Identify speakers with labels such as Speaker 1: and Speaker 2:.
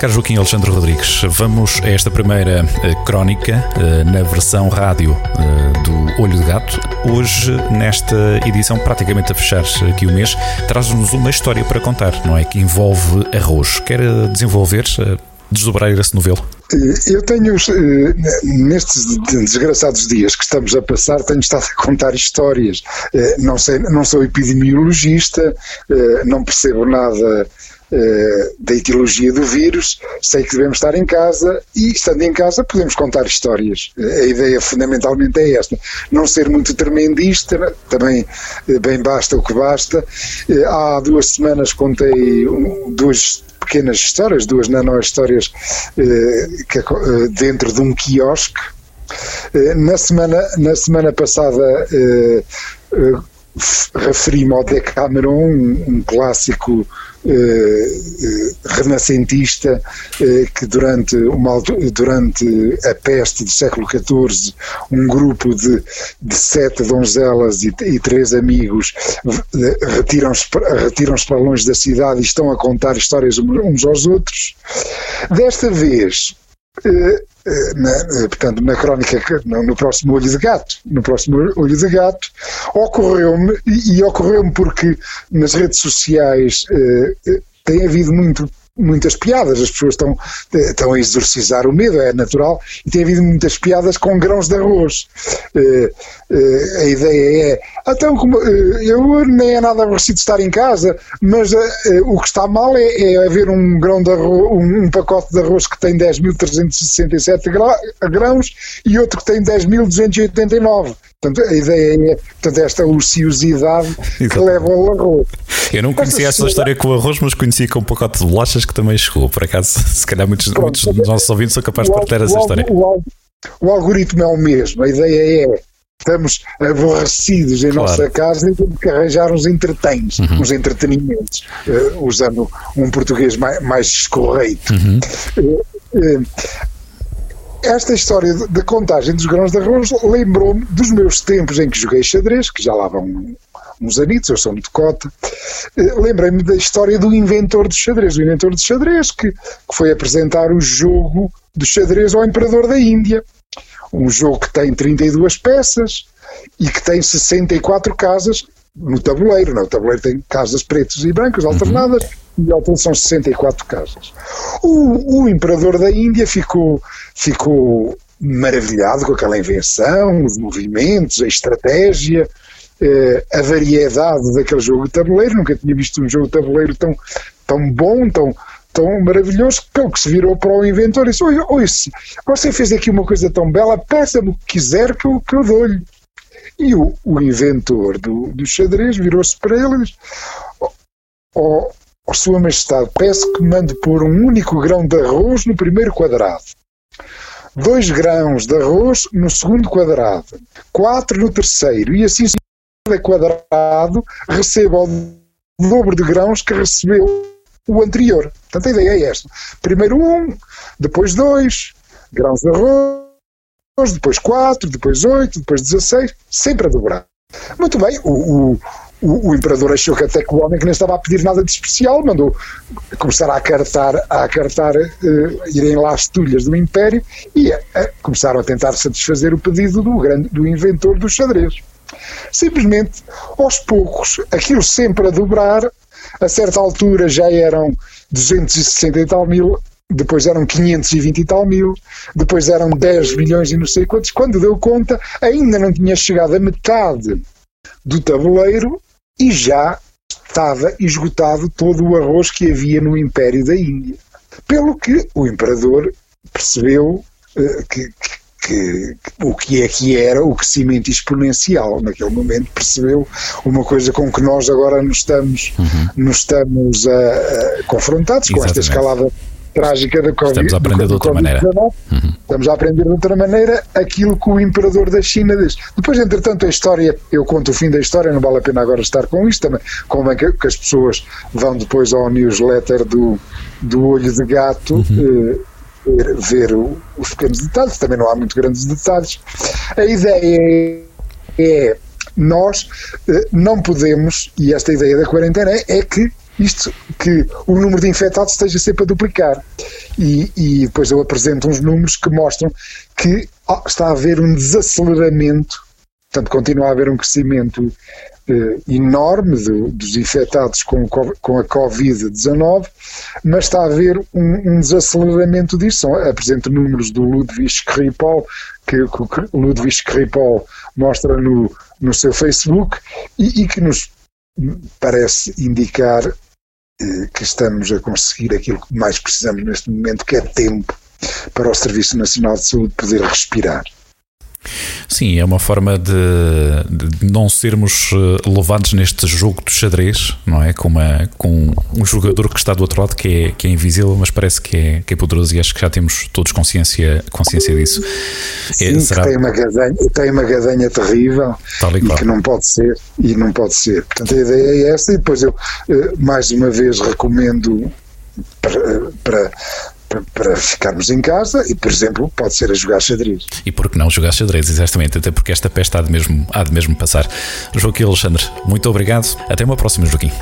Speaker 1: Caro Joaquim Alexandre Rodrigues, vamos a esta primeira eh, crónica eh, na versão rádio eh, do Olho de Gato. Hoje, nesta edição, praticamente a fechar aqui o mês, traz-nos uma história para contar, não é? Que envolve arroz. Quer desenvolver, desdobrar esse novelo?
Speaker 2: Eu tenho, nestes desgraçados dias que estamos a passar, tenho estado a contar histórias. Não, sei, não sou epidemiologista, não percebo nada da etiologia do vírus, sei que devemos estar em casa e, estando em casa, podemos contar histórias. A ideia fundamentalmente é esta. Não ser muito tremendista, também uh, bem basta o que basta. Há duas semanas contei duas pequenas histórias, duas nano-histórias dentro de um quiosque. Na semana, na semana passada referi-me ao Decameron, um, um clássico eh, eh, renascentista eh, que durante, uma, durante a peste do século XIV um grupo de, de sete donzelas e, e três amigos retiram-se retiram para longe da cidade e estão a contar histórias uns aos outros. Desta vez na, portanto, na crónica, no, próximo Olho de Gato, no próximo Olho de Gato, ocorreu-me, e, e ocorreu-me porque nas redes sociais eh, tem havido muito muitas piadas, as pessoas estão, estão a exorcizar o medo, é natural, e tem havido muitas piadas com grãos de arroz. Uh, uh, a ideia é, então, como, uh, eu nem é nada aborrecido estar em casa, mas o que está mal é, é, haver um grão de arroz, um, um pacote de arroz que tem 10.367 grãos e outro que tem 10.289. Portanto, a ideia é portanto, esta ociosidade Exato. que leva ao arroz.
Speaker 1: Eu não conhecia essa história com o arroz, mas conhecia com um pacote de bolachas que também chegou. Por acaso, se calhar muitos, Pronto, muitos dos nossos ouvintes são capazes de partilhar essa história.
Speaker 2: O, o, algoritmo é o mesmo. A ideia é estamos aborrecidos em claro. nossa casa e temos que arranjar uns entretens, uhum. uns entretenimentos, uh, usando um português mais, mais escorreito. Uhum. Uh, uh, esta história da contagem dos grãos de arroz lembrou-me dos meus tempos em que joguei xadrez, que já lá vão uns anitos, eu sou muito cota. Eh, lembrei-me da história do inventor do xadrez, o inventor do xadrez que, que foi apresentar o jogo do xadrez ao imperador da Índia. Um jogo que tem 32 peças e que tem 64 casas no tabuleiro. Não? É? O tabuleiro tem casas pretas e brancas uhum. alternadas uhum. e ao todo são 64 casas. O, o imperador da Índia ficou, ficou maravilhado com aquela invenção, os movimentos, a estratégia, eh, a variedade daquele jogo de tabuleiro. Nunca tinha visto um jogo de tabuleiro tão, tão bom, tão, tão maravilhoso, que o que se virou para o inventor e disse: Oi, você fez aqui uma coisa tão bela, peça-me o que quiser que eu, que eu dou-lhe. E o, o inventor do, do xadrez virou-se para ele e disse: oh, oh, oh, Sua Majestade, peço que mande pôr um único grão de arroz no primeiro quadrado, dois grãos de arroz no segundo quadrado, quatro no terceiro, e assim quadrado receba o dobro de grãos que recebeu o anterior. Portanto, a ideia é esta. Primeiro um, depois dois, grãos de arroz, depois 4, depois 8, depois 16, sempre a dobrar. Muito bem, o, o, o, o, imperador achou que até que o homem que nem estava a pedir nada de especial mandou começar a acartar, a acartar uh, irem lá as tulhas do império e uh, começaram a tentar satisfazer o pedido do, grande, do inventor dos xadrez. Simplesmente, aos poucos, aquilo sempre a dobrar, a certa altura já eram 260 e tal mil, depois eram 520 e tal mil, depois eram 10 milhões e não sei quantos. Quando deu conta, ainda não tinha chegado a metade do tabuleiro e já estava esgotado todo o arroz que havia no Império da Índia. Pelo que o imperador percebeu uh, que, que, o que é que era o crescimento exponencial. Naquele momento percebeu uma coisa com que nós agora nos estamos, uhum. nos estamos a, a confrontados, Exatamente. com esta escalada trágica da Covid.
Speaker 1: Estamos a aprender de outra maneira.
Speaker 2: Uhum. Estamos a aprender de outra maneira aquilo que o imperador da China diz. Depois, entretanto, a história, eu conto o fim da história, não vale a pena agora estar com isto também, como é que, que as pessoas vão depois ao newsletter do, do Olho de Gato. Uhum. Ver, ver os pequenos detalhes, também não há muito grandes detalhes. A ideia é nós eh, não podemos, e esta ideia da quarentena é, é que isto que o número de infectados esteja sempre a duplicar. E, e depois eu apresento uns números que mostram que oh, está a haver um desaceleramento, portanto, continua a haver um crescimento eh, enorme de, dos infectados com, com a Covid-19, mas está a haver um, um desaceleramento disso. Apresento números do Ludwig Skripal, que, que o Ludwig Skripal mostra no, no seu Facebook e, e que nos parece indicar eh, que estamos a conseguir aquilo que mais precisamos neste momento, que é tempo para o Serviço Nacional de Saúde poder respirar.
Speaker 1: Sim, é uma forma de, de, não sermos eh, levados neste jogo de xadrez, não é? Com, uma, com um jogador que está do outro lado que é, que é invisível, mas parece que é, que é poderoso e acho que já temos todos consciência, consciência disso.
Speaker 2: Sim, é, será... tem, uma gadanha, tem uma gadanha terrível e, e que não pode ser, e não pode ser. Portanto, a ideia é essa, e depois eu eh, mais uma vez recomendo para, para para ficarmos em casa e, por exemplo, pode ser a jogar xadrez.
Speaker 1: E por que não jogar xadrez, exatamente, até porque esta peste há de mesmo, há de mesmo passar. Joaquim Alexandre, muito obrigado. Até uma próxima, Joaquim.